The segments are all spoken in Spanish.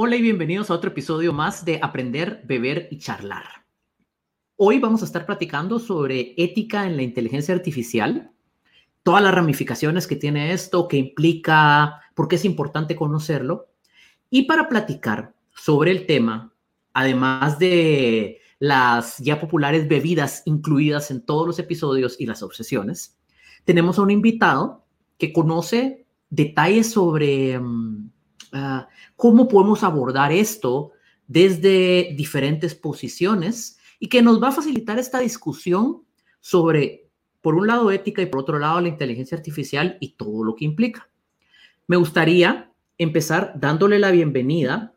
Hola y bienvenidos a otro episodio más de Aprender, Beber y Charlar. Hoy vamos a estar platicando sobre ética en la inteligencia artificial, todas las ramificaciones que tiene esto, qué implica, por qué es importante conocerlo. Y para platicar sobre el tema, además de las ya populares bebidas incluidas en todos los episodios y las obsesiones, tenemos a un invitado que conoce detalles sobre mm, ah, cómo podemos abordar esto desde diferentes posiciones y que nos va a facilitar esta discusión sobre, por un lado, ética y por otro lado, la inteligencia artificial y todo lo que implica. Me gustaría empezar dándole la bienvenida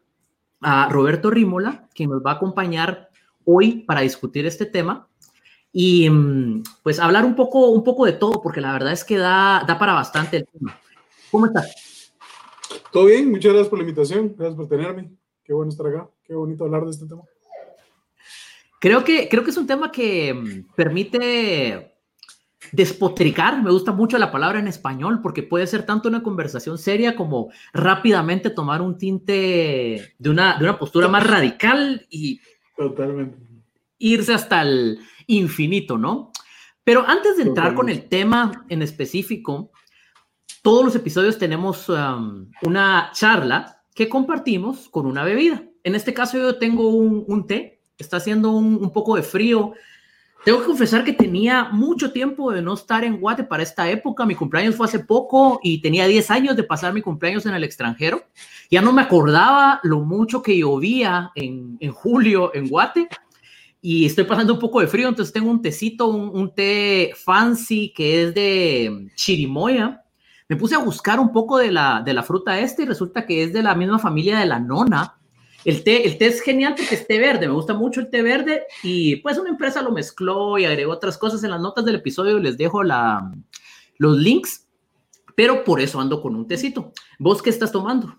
a Roberto Rímola, quien nos va a acompañar hoy para discutir este tema y mm, pues hablar un poco, un poco de todo, porque la verdad es que da, da para bastante el tema. ¿Cómo estás? Todo bien, muchas gracias por la invitación, gracias por tenerme. Qué bueno estar acá, qué bonito hablar de este tema. Creo que, creo que es un tema que mm, permite despotricar, me gusta mucho la palabra en español, porque puede ser tanto una conversación seria como rápidamente tomar un tinte de una, de una postura más radical y Totalmente. irse hasta el infinito, ¿no? Pero antes de entrar con el tema en específico, todos los episodios tenemos um, una charla que compartimos con una bebida. En este caso yo tengo un, té, está haciendo un, poco de frío. Tengo que confesar que tenía mucho tiempo de no estar en Guate para esta época. Mi cumpleaños fue hace poco y tenía 10 años de pasar mi cumpleaños en el extranjero. Ya no me acordaba lo mucho que llovía en, julio en Guate y estoy pasando un poco de frío, entonces tengo un tecito, un, té fancy que es de chirimoya. Me puse a buscar un poco de la, de la fruta esta y resulta que es de la misma familia de la nona. El té, el té es genial porque es té verde, me gusta mucho el té verde y pues una empresa lo mezcló y agregó otras cosas en las notas del episodio, les dejo la, los links, pero por eso ando con un tecito. ¿Vos qué estás tomando?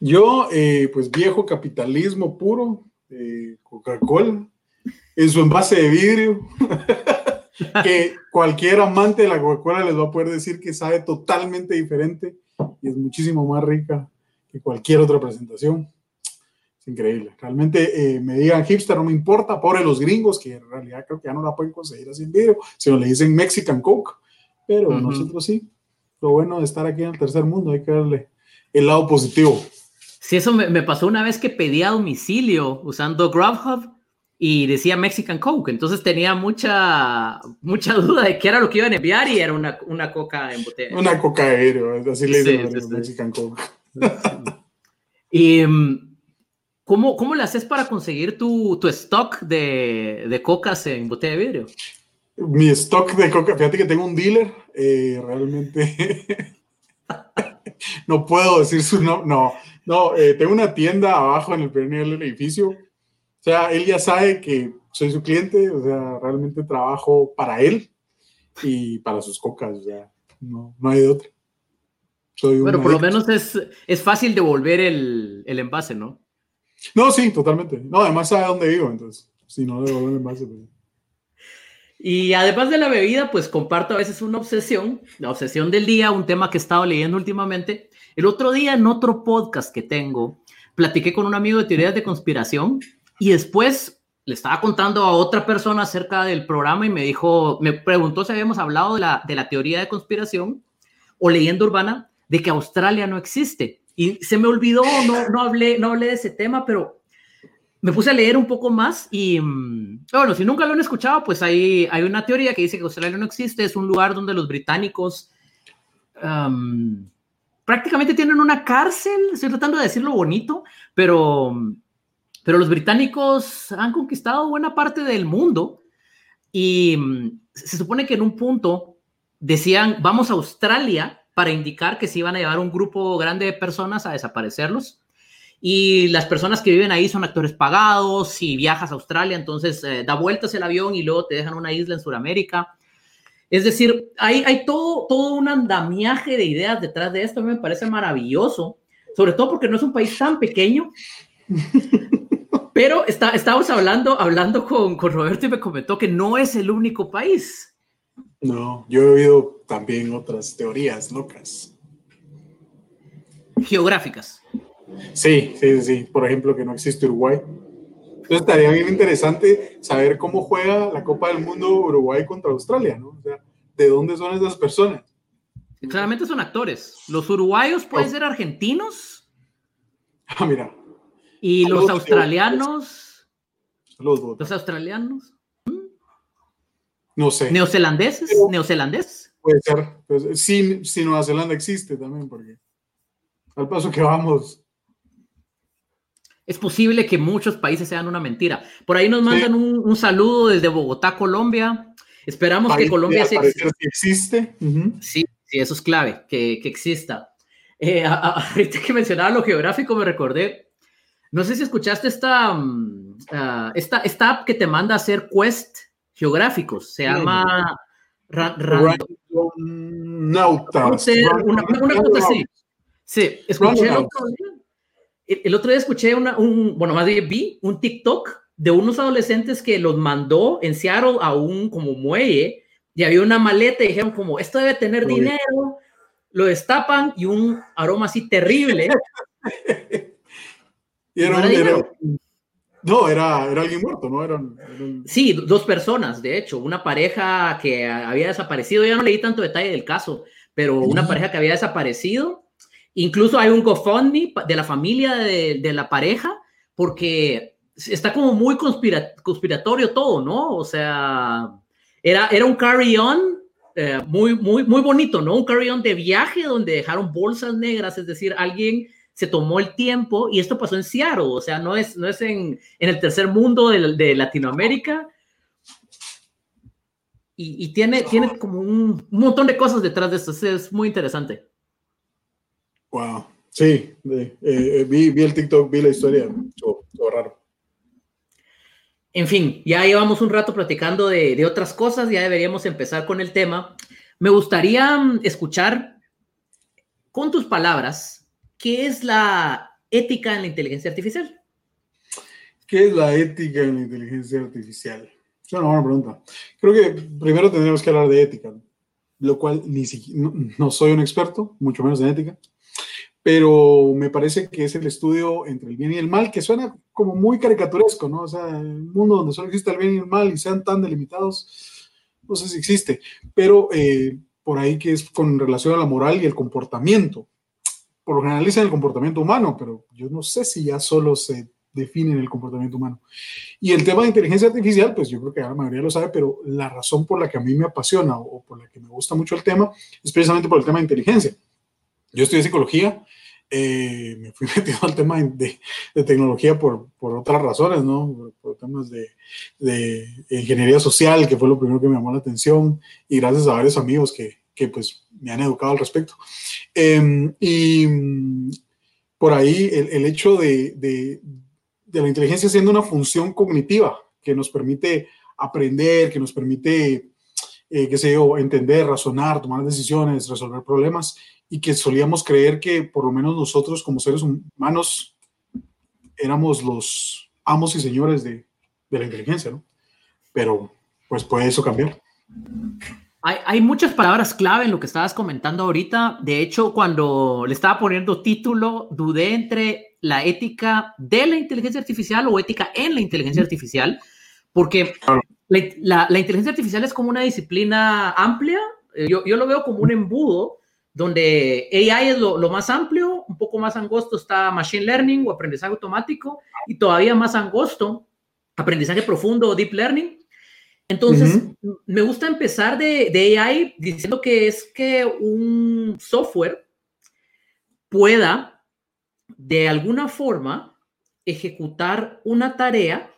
Yo, eh, pues viejo capitalismo puro, eh, Coca-Cola, en su envase de vidrio, que cualquier amante de la Coca-Cola les va a poder decir que sabe totalmente diferente y es muchísimo más rica que cualquier otra presentación. Es increíble. Realmente eh, me digan hipster, no me importa, pobre los gringos, que en realidad creo que ya no la pueden conseguir así en vidrio, sino le dicen Mexican Coke, pero uh -huh. nosotros sí. Lo bueno de estar aquí en el tercer mundo, hay que darle el lado positivo. Sí, eso me, me, pasó una vez que pedí a domicilio usando Grubhub y decía Mexican Coke, entonces tenía mucha, mucha duda de qué era lo que iban a enviar y era una, una coca en botella. Una coca aéreo, así le dicen sí, sí, Mexican Coke. y ¿cómo, ¿cómo le haces para conseguir tu, tu stock de, de cocas en botella de vidrio? Mi stock de coca, fíjate que tengo un dealer, eh, realmente no puedo decir su nombre, no, no, eh, tengo una tienda abajo en el primer nivel del edificio. O sea, él ya sabe que soy su cliente, o sea, realmente trabajo para él y para sus cocas, o sea, no, no hay de otra. Soy bueno, por adicto. lo menos es, es fácil devolver el, el, envase, ¿no? No, sí, totalmente. No, además sabe dónde vivo, entonces, si no devuelvo el envase, pues. Y además de la bebida, pues comparto a veces una obsesión, la obsesión del día, un tema que he estado leyendo últimamente. El otro día en otro podcast que tengo, platiqué con un amigo de teorías de conspiración y después le estaba contando a otra persona acerca del programa y me dijo, me preguntó si habíamos hablado de la, de la teoría de conspiración o leyenda urbana de que Australia no existe. Y se me olvidó, no, no, hablé, no hablé de ese tema, pero me puse a leer un poco más y, bueno, si nunca lo han escuchado, pues hay, hay una teoría que dice que Australia no existe, es un lugar donde los británicos prácticamente tienen una cárcel, estoy tratando de decirlo bonito, pero, pero los británicos han conquistado buena parte del mundo y se supone que en un punto decían, vamos a Australia para indicar que se iban a llevar un grupo grande de personas a desaparecerlos y las personas que viven ahí son actores pagados, si viajas a Australia, entonces eh, da vueltas el avión y luego te dejan una isla en Sudamérica. Es decir, hay, hay todo, todo un andamiaje de ideas detrás de esto, me parece maravilloso, sobre todo porque no es un país tan pequeño. Pero está, estábamos hablando, hablando con, con Roberto y me comentó que no es el único país. No, yo he oído también otras teorías locas. Geográficas. Sí, sí, sí. Por ejemplo, que no existe Uruguay. Entonces estaría bien interesante saber cómo juega la Copa del Mundo Uruguay contra Australia, ¿no? O sea, ¿de dónde son esas personas? Claramente son actores. Los uruguayos pueden oh. ser argentinos. Ah, mira. Y los australianos. Los, los australianos. No sé. ¿Neozelandeses? ¿Neozelandeses? Puede ser. Pues, si Nueva Zelanda existe también, porque al paso que vamos. Es posible que muchos países sean una mentira. Por ahí nos mandan un, saludo desde Bogotá, Colombia. Esperamos que Colombia sea existe. Sí, sí, eso es clave, que, exista. Eh, ahorita que mencionaba lo geográfico, me recordé. No sé si escuchaste esta, ah, esta, esta app que te manda a hacer quest geográficos. Se llama Random Nautas. Una, cosa así. Sí, escuché el otro, día, el otro día escuché una, un, bueno, más bien vi un TikTok de unos adolescentes que los mandó en Seattle a un como muelle y había una maleta y dijeron como, esto debe tener dinero, lo destapan y un aroma así terrible. y era, era, no, era, era alguien muerto, ¿no? Eran, Sí, dos personas, de hecho, una pareja que había desaparecido, ya no leí tanto detalle del caso, pero una pareja que había desaparecido, incluso hay un GoFundMe de la familia de, de la pareja, porque está como muy conspiratorio todo, ¿no? O sea, era, era un carry-on eh, muy, muy, muy bonito, ¿no? Un carry-on de viaje donde dejaron bolsas negras, es decir, alguien se tomó el tiempo y esto pasó en Seattle, o sea, no es, no es en, en el tercer mundo de, de Latinoamérica. Y, y, tiene, tiene como un, un, montón de cosas detrás de esto, es muy interesante. Wow, sí, eh, eh, vi, vi, el TikTok, vi la historia, todo, raro. En fin, ya llevamos un rato platicando de, de otras cosas, ya deberíamos empezar con el tema. Me gustaría mm, escuchar con tus palabras ¿qué es la ética en la inteligencia artificial? ¿Qué es la ética en la inteligencia artificial? Es una buena pregunta. Creo que primero tendríamos que hablar de ética, lo cual no, soy un experto, mucho menos en ética, pero me parece que es el estudio entre el bien y el mal, que suena como muy caricaturesco, ¿no? O sea, un mundo donde solo existe el bien y el mal y sean tan delimitados, no sé si existe, pero eh, por ahí que es con relación a la moral y el comportamiento por lo general dicen el comportamiento humano, pero yo no sé si ya solo se define en el comportamiento humano. Y el tema de inteligencia artificial, pues yo creo que la mayoría lo sabe, pero la razón por la que a mí me apasiona o por la que me gusta mucho el tema es precisamente por el tema de inteligencia. Yo estudié psicología, eh, me fui metido al tema de, tecnología por, por, otras razones, ¿no? Por, temas de, de, ingeniería social, que fue lo primero que me llamó la atención, y gracias a varios amigos que, que pues me han educado al respecto. Em, y por ahí el, hecho de, la inteligencia siendo una función cognitiva que nos permite aprender, que nos permite, eh, qué sé yo, entender, razonar, tomar decisiones, resolver problemas, y que solíamos creer que por lo menos nosotros como seres humanos éramos los amos y señores de, de la inteligencia, ¿no? Pero pues puede eso cambiar. Hay, muchas palabras clave en lo que estabas comentando ahorita. De hecho, cuando le estaba poniendo título, dudé entre la ética de la inteligencia artificial o ética en la inteligencia artificial, porque la, inteligencia artificial es como una disciplina amplia. Eh, yo, yo lo veo como un embudo donde AI es lo, lo, más amplio, un poco más angosto está Machine Learning o aprendizaje automático, y todavía más angosto, aprendizaje profundo o Deep Learning. Entonces, me gusta empezar de, de, AI diciendo que es que un software pueda de alguna forma ejecutar una tarea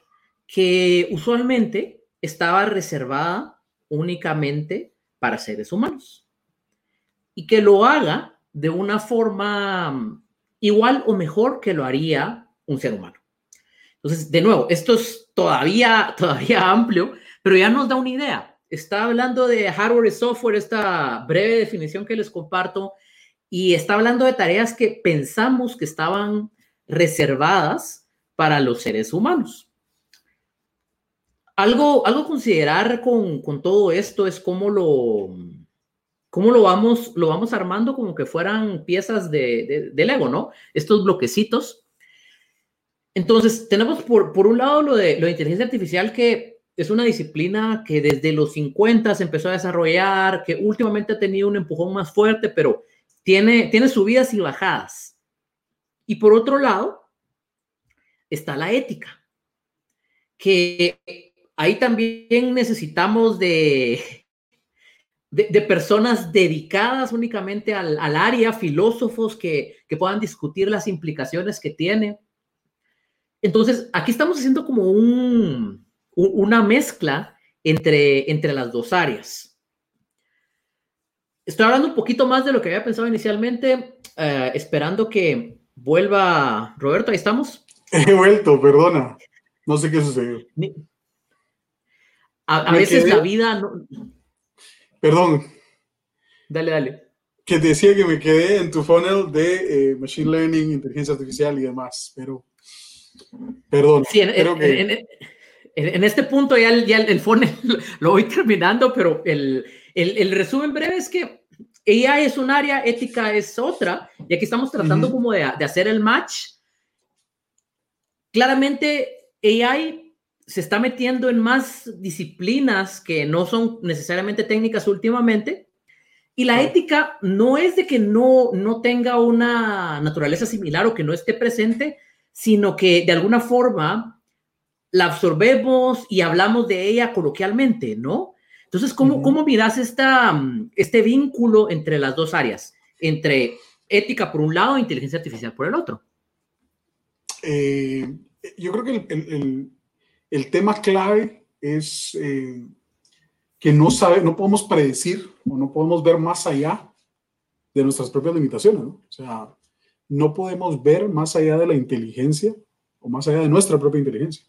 que usualmente estaba reservada únicamente para seres humanos y que lo haga de una forma igual o mejor que lo haría un ser humano. Entonces, de nuevo, esto es todavía, todavía amplio, pero ya nos da una idea. Está hablando de hardware y software, esta breve definición que les comparto, y está hablando de tareas que pensamos que estaban reservadas para los seres humanos. Algo, algo considerar con, con, todo esto es cómo lo, cómo lo vamos, lo vamos armando como que fueran piezas de, de, Lego, ¿no? Estos bloquecitos. Entonces, tenemos por, por un lado lo de, lo de inteligencia artificial que es una disciplina que desde los 50 se empezó a desarrollar, que últimamente ha tenido un empujón más fuerte, pero tiene, tiene subidas y bajadas. Y por otro lado, está la ética, que ahí también necesitamos de, de, personas dedicadas únicamente al, área, filósofos que, puedan discutir las implicaciones que tiene. Entonces, aquí estamos haciendo como un, una mezcla entre, entre las dos áreas. Estoy hablando un poquito más de lo que había pensado inicialmente, eh, esperando que vuelva Roberto. Ahí estamos. He vuelto, perdona. No sé qué sucedió. A, veces la vida no, Perdón. Dale, dale. Que decía que me quedé en tu funnel de eh, Machine Learning, inteligencia artificial y demás, pero perdón. Sí, en, este punto ya, el, ya el funnel lo voy terminando, pero el, resumen breve es que AI es un área, ética es otra, y aquí estamos tratando como de, de hacer el match. Claramente, AI se está metiendo en más disciplinas que no son necesariamente técnicas últimamente. Y la ética no es de que no, no tenga una naturaleza similar o que no esté presente, sino que de alguna forma la absorbemos y hablamos de ella coloquialmente, ¿no? Entonces, ¿cómo, ¿cómo miras esta, este vínculo entre las dos áreas? Entre ética por un lado e inteligencia artificial por el otro. Eh, yo creo que el, el tema clave es eh, que no, sabe, no podemos predecir o no podemos ver más allá de nuestras propias limitaciones. ¿no? O sea, no podemos ver más allá de la inteligencia o más allá de nuestra propia inteligencia.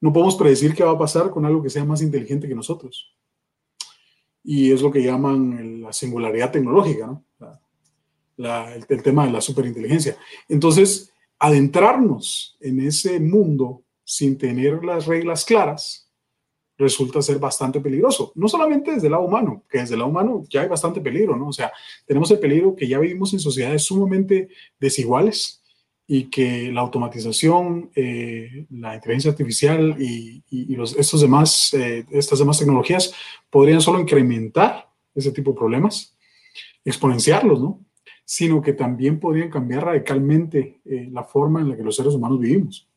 No podemos predecir qué va a pasar con algo que sea más inteligente que nosotros. Y es lo que llaman la singularidad tecnológica, ¿no? el, el tema de la superinteligencia. Entonces, adentrarnos en ese mundo sin tener las reglas claras, resulta ser bastante peligroso. No solamente desde el lado humano, que desde el lado humano ya hay bastante peligro, ¿no? O sea, tenemos el peligro que ya vivimos en sociedades sumamente desiguales y que la automatización, eh, la inteligencia artificial y, los, estos demás, eh, estas demás tecnologías podrían solo incrementar ese tipo de problemas, exponenciarlos, ¿no? Sino que también podrían cambiar radicalmente eh, la forma en la que los seres humanos vivimos.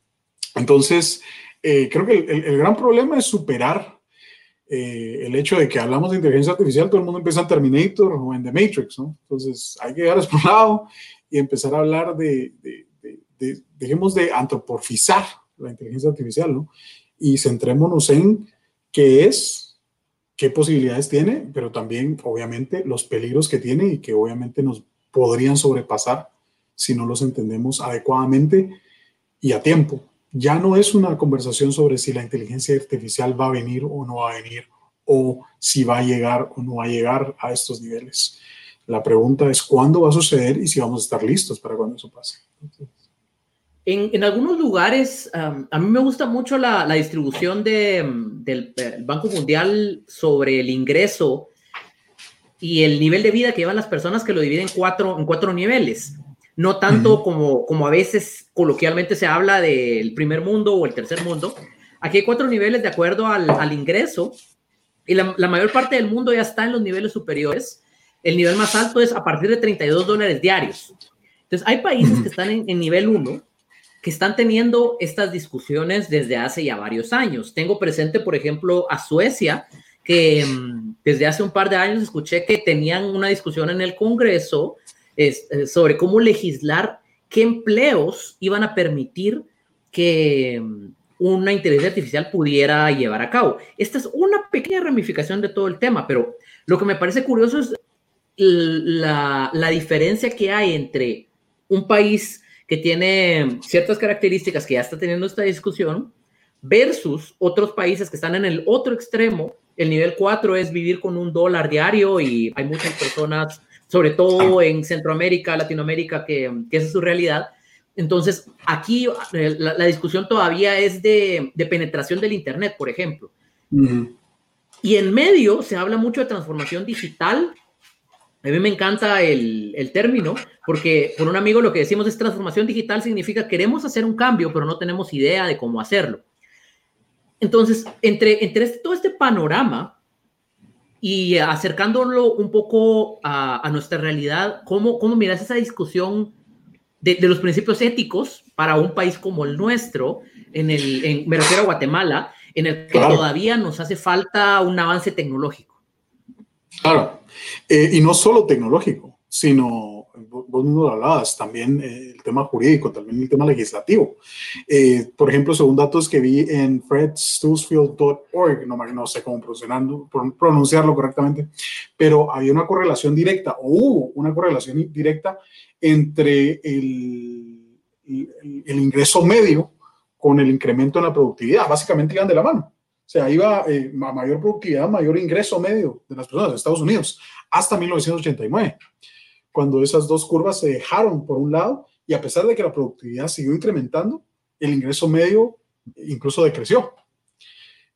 Entonces, eh, creo que el, gran problema es superar eh, el hecho de que hablamos de inteligencia artificial, todo el mundo empieza en Terminator o en The Matrix, ¿no? Entonces, hay que llegar a este lado y empezar a hablar de, dejemos de antropomorfizar la inteligencia artificial, ¿no? Y centrémonos en qué es, qué posibilidades tiene, pero también, obviamente, los peligros que tiene y que obviamente nos podrían sobrepasar si no los entendemos adecuadamente y a tiempo ya no es una conversación sobre si la inteligencia artificial va a venir o no va a venir, o si va a llegar o no va a llegar a estos niveles. La pregunta es cuándo va a suceder y si vamos a estar listos para cuando eso pase. En, algunos lugares, a mí me gusta mucho la, distribución del Banco Mundial sobre el ingreso y el nivel de vida que llevan las personas que lo dividen cuatro, en cuatro niveles no tanto como, como a veces coloquialmente se habla del primer mundo o el tercer mundo. Aquí hay cuatro niveles de acuerdo al, ingreso y la, mayor parte del mundo ya está en los niveles superiores. El nivel más alto es a partir de 32 dólares diarios. Entonces, hay países que están en, nivel 1 que están teniendo estas discusiones desde hace ya varios años. Tengo presente, por ejemplo, a Suecia, que mm, desde hace un par de años escuché que tenían una discusión en el Congreso es, eh, sobre cómo legislar qué empleos iban a permitir que mm, una inteligencia artificial pudiera llevar a cabo. Esta es una pequeña ramificación de todo el tema, pero lo que me parece curioso es la diferencia que hay entre un país que tiene ciertas características que ya está teniendo esta discusión versus otros países que están en el otro extremo. El nivel 4 es vivir con un dólar diario y hay muchas personas sobre todo ah. en Centroamérica, Latinoamérica, que, esa es su realidad. Entonces, aquí eh, la, discusión todavía es de, penetración del Internet, por ejemplo. Y en medio se habla mucho de transformación digital A mí me encanta el, el, término, porque con un amigo lo que decimos es transformación digital significa queremos hacer un cambio, pero no tenemos idea de cómo hacerlo. Entonces, entre, entre este, todo este panorama y acercándolo un poco a, a nuestra realidad, ¿cómo, cómo miras esa discusión de, de, los principios éticos para un país como el nuestro, en el, en, me refiero a Guatemala, en el que claro. todavía nos hace falta un avance tecnológico? Claro, eh, y no solo tecnológico, sino, vos mismo lo hablabas, también eh, el tema jurídico, también el tema legislativo. Eh, por ejemplo, según datos que vi en fredstoursfield.org, no, no sé cómo pronunciarlo correctamente, pero había una correlación directa, o hubo una correlación directa entre el, el, el ingreso medio con el incremento en la productividad. Básicamente iban de la mano. O sea, iba eh, a mayor productividad, mayor ingreso medio de las personas de Estados Unidos hasta 1989, cuando esas dos curvas se dejaron por un lado y a pesar de que la productividad siguió incrementando, el ingreso medio incluso decreció.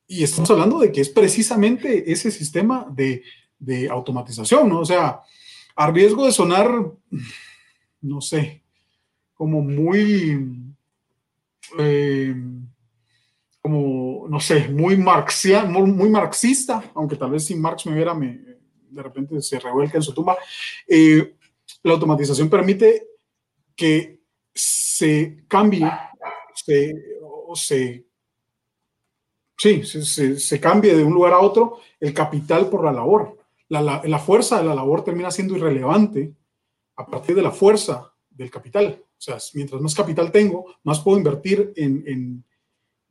Y estamos hablando de que es precisamente ese sistema de, de automatización, ¿no? O sea, a riesgo de sonar, no sé, como muy... Eh, como, no sé, muy, marxista, aunque tal vez si Marx me viera, de repente se revuelca en su tumba. Eh, la automatización permite que se cambie, se, o se, sí, se, cambie de un lugar a otro el capital por la labor. La, fuerza de la labor termina siendo irrelevante a partir de la fuerza del capital. O sea, mientras más capital tengo, más puedo invertir en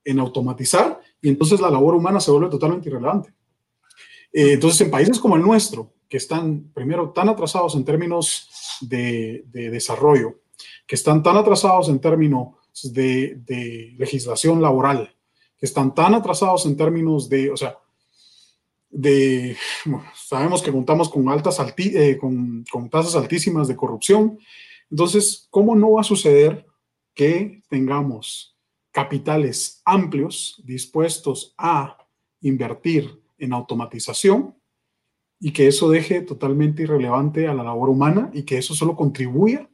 en automatizar y entonces la labor humana se vuelve totalmente irrelevante. Eh, entonces, en países como el nuestro, que están primero tan atrasados en términos de, de desarrollo, que están tan atrasados en términos de, legislación laboral, que están tan atrasados en términos de, o sea, de, sabemos que contamos con altas, alti, eh, con, con tasas altísimas de corrupción. Entonces, ¿cómo no va a suceder que tengamos capitales amplios dispuestos a invertir en automatización y que eso deje totalmente irrelevante a la labor humana y que eso solo contribuya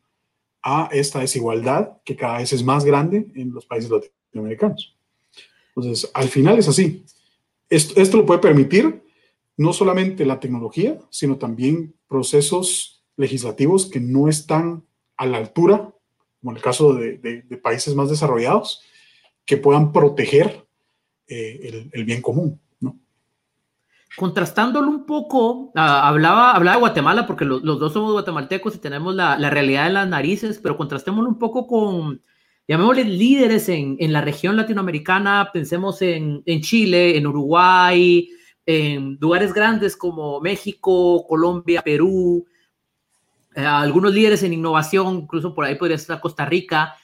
a esta desigualdad que cada vez es más grande en los países latinoamericanos. Entonces, al final es así. Esto, lo puede permitir no solamente la tecnología, sino también procesos legislativos que no están a la altura, como en el caso de países más desarrollados, que puedan proteger eh, el, bien común. ¿no? Contrastándolo un poco, uh, hablaba, hablaba de Guatemala porque lo, los dos somos guatemaltecos y tenemos la, la, realidad en las narices, pero contrastémoslo un poco con, llamémosle líderes en, en la región latinoamericana, pensemos en, en Chile, en Uruguay, en lugares grandes como México, Colombia, Perú, eh, algunos líderes en innovación, incluso por ahí podría estar Costa Rica,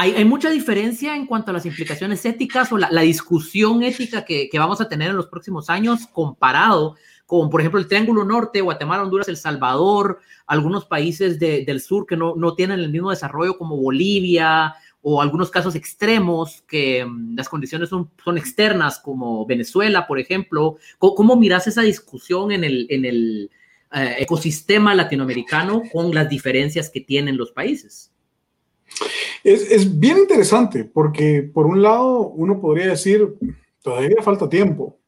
hay, hay, mucha diferencia en cuanto a las implicaciones éticas o la, la discusión ética que, que, vamos a tener en los próximos años comparado con, por ejemplo, el Triángulo Norte, Guatemala, Honduras, El Salvador, algunos países de, del sur que no, no tienen el mismo desarrollo como Bolivia o algunos casos extremos que um, las condiciones son, son, externas como Venezuela, por ejemplo. ¿Cómo, cómo miras esa discusión en el, en el eh, ecosistema latinoamericano con las diferencias que tienen los países? Es, es, bien interesante porque por un lado uno podría decir, todavía falta tiempo,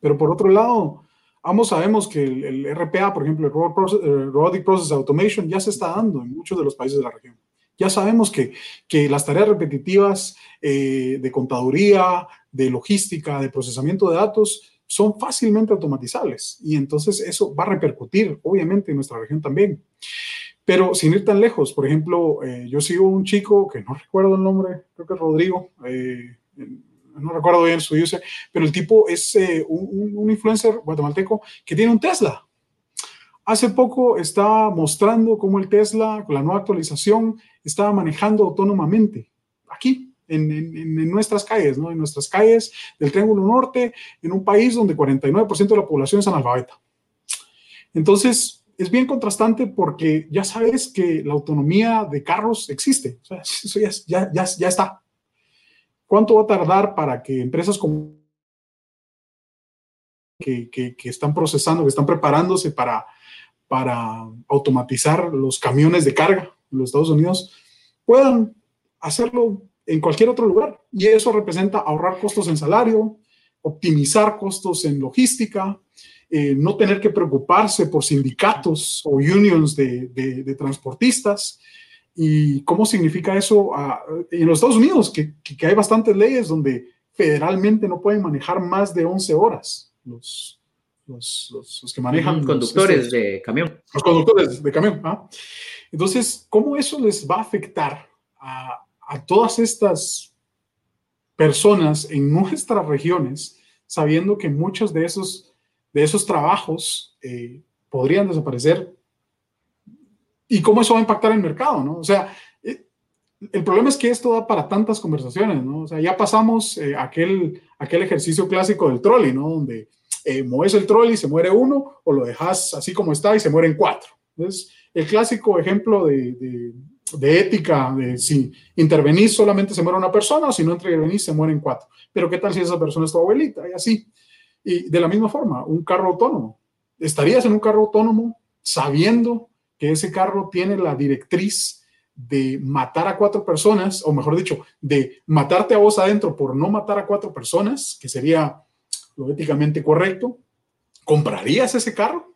pero por otro lado, ambos sabemos que el, el RPA, por ejemplo, el Robotic Process Automation, ya se está dando en muchos de los países de la región. Ya sabemos que, que las tareas repetitivas eh, de contaduría, de logística, de procesamiento de datos, son fácilmente automatizables y entonces eso va a repercutir, obviamente, en nuestra región también. Pero sin ir tan lejos, por ejemplo, eh, yo sigo un chico que no recuerdo el nombre, creo que es Rodrigo, eh, no recuerdo bien su user, pero el tipo es eh, un, un, influencer guatemalteco que tiene un Tesla. Hace poco estaba mostrando cómo el Tesla, con la nueva actualización, estaba manejando autónomamente aquí, en, en, en, nuestras calles, ¿no? en nuestras calles del Triángulo Norte, en un país donde 49% de la población es analfabeta. Entonces, es bien contrastante porque ya sabes que la autonomía de carros existe. O sea, eso ya, ya, ya, ya está. ¿Cuánto va a tardar para que empresas como que, que, que, están procesando, que están preparándose para, para automatizar los camiones de carga en los Estados Unidos, puedan hacerlo en cualquier otro lugar. Y eso representa ahorrar costos en salario, optimizar costos en logística, eh, no tener que preocuparse por sindicatos o unions de, transportistas. ¿Y cómo significa eso en los Estados Unidos? Que, hay bastantes leyes donde federalmente no pueden manejar más de 11 horas los, los, que manejan. Los conductores de camión. Los conductores de camión. ¿ah? Entonces, ¿cómo eso les va a afectar a, a todas estas personas en nuestras regiones, sabiendo que muchos de esos de esos trabajos eh, podrían desaparecer y cómo eso va a impactar el mercado, ¿no? O sea, eh, el problema es que esto da para tantas conversaciones, ¿no? O sea, ya pasamos eh, aquel, aquel ejercicio clásico del trolley, ¿no? Donde mueves el trolley, se muere uno, o lo dejas así como está y se mueren cuatro. Entonces, el clásico ejemplo de, de, ética, de si intervenís solamente se muere una persona, o si no intervenís se mueren cuatro. Pero ¿qué tal si esa persona es tu abuelita? Y así. Y de la misma forma, un carro autónomo. ¿Estarías en un carro autónomo sabiendo que ese carro tiene la directriz de matar a cuatro personas, o mejor dicho, de matarte a vos adentro por no matar a cuatro personas, que sería lo éticamente correcto? ¿Comprarías ese carro?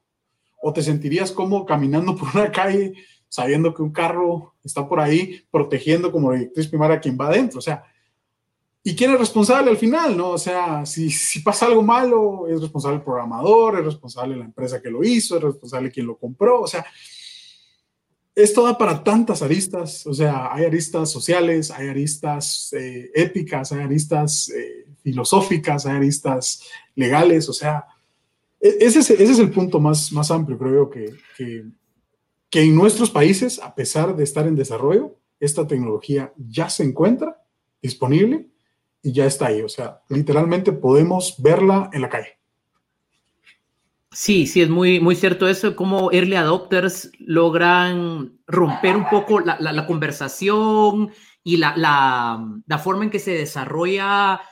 ¿O te sentirías como caminando por una calle sabiendo que un carro está por ahí protegiendo como directriz primaria a quien va adentro? O sea, ¿Y quién es responsable al final? ¿no? O sea, si, pasa algo malo, es responsable el programador, es responsable la empresa que lo hizo, es responsable quien lo compró. O sea, esto da para tantas aristas. O sea, hay aristas sociales, hay aristas eh, éticas, hay aristas eh, filosóficas, hay aristas legales. O sea, e, ese es, el punto más, más amplio, creo que, que, que en nuestros países, a pesar de estar en desarrollo, esta tecnología ya se encuentra disponible y ya está ahí. O sea, literalmente podemos verla en la calle. Sí, sí, es muy, muy cierto eso, cómo early adopters logran romper un poco la, conversación y la, la, forma en que se desarrolla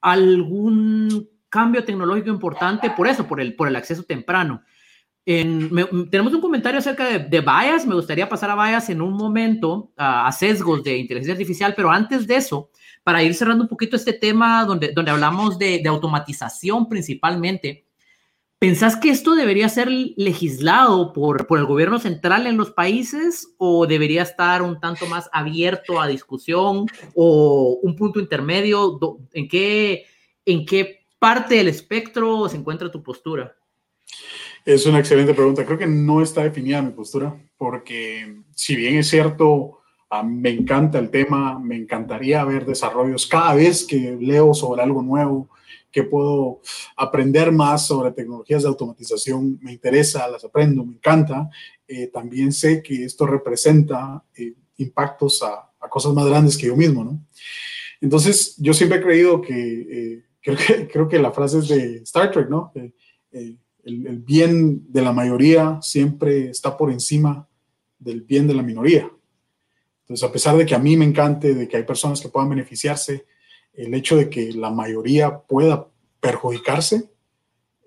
algún cambio tecnológico importante por eso, por el, por el acceso temprano. tenemos un comentario acerca de, de bias, me gustaría pasar a bias en un momento, a sesgos de inteligencia artificial, pero antes de eso, para ir cerrando un poquito este tema donde, donde hablamos de, automatización principalmente, ¿pensás que esto debería ser legislado por, por el gobierno central en los países o debería estar un tanto más abierto a discusión o un punto intermedio? ¿En qué, en qué parte del espectro se encuentra tu postura? Es una excelente pregunta. Creo que no está definida mi postura, porque si bien es cierto, Ah, me encanta el tema, me encantaría ver desarrollos cada vez que leo sobre algo nuevo, que puedo aprender más sobre tecnologías de automatización, me interesa, las aprendo, me encanta. Eh, también sé que esto representa eh, impactos a, cosas más grandes que yo mismo, ¿no? Entonces, yo siempre he creído que, eh, creo, que creo que la frase es de Star Trek, ¿no? el, el bien de la mayoría siempre está por encima del bien de la minoría. Entonces, a pesar de que a mí me encante, de que hay personas que puedan beneficiarse, el hecho de que la mayoría pueda perjudicarse,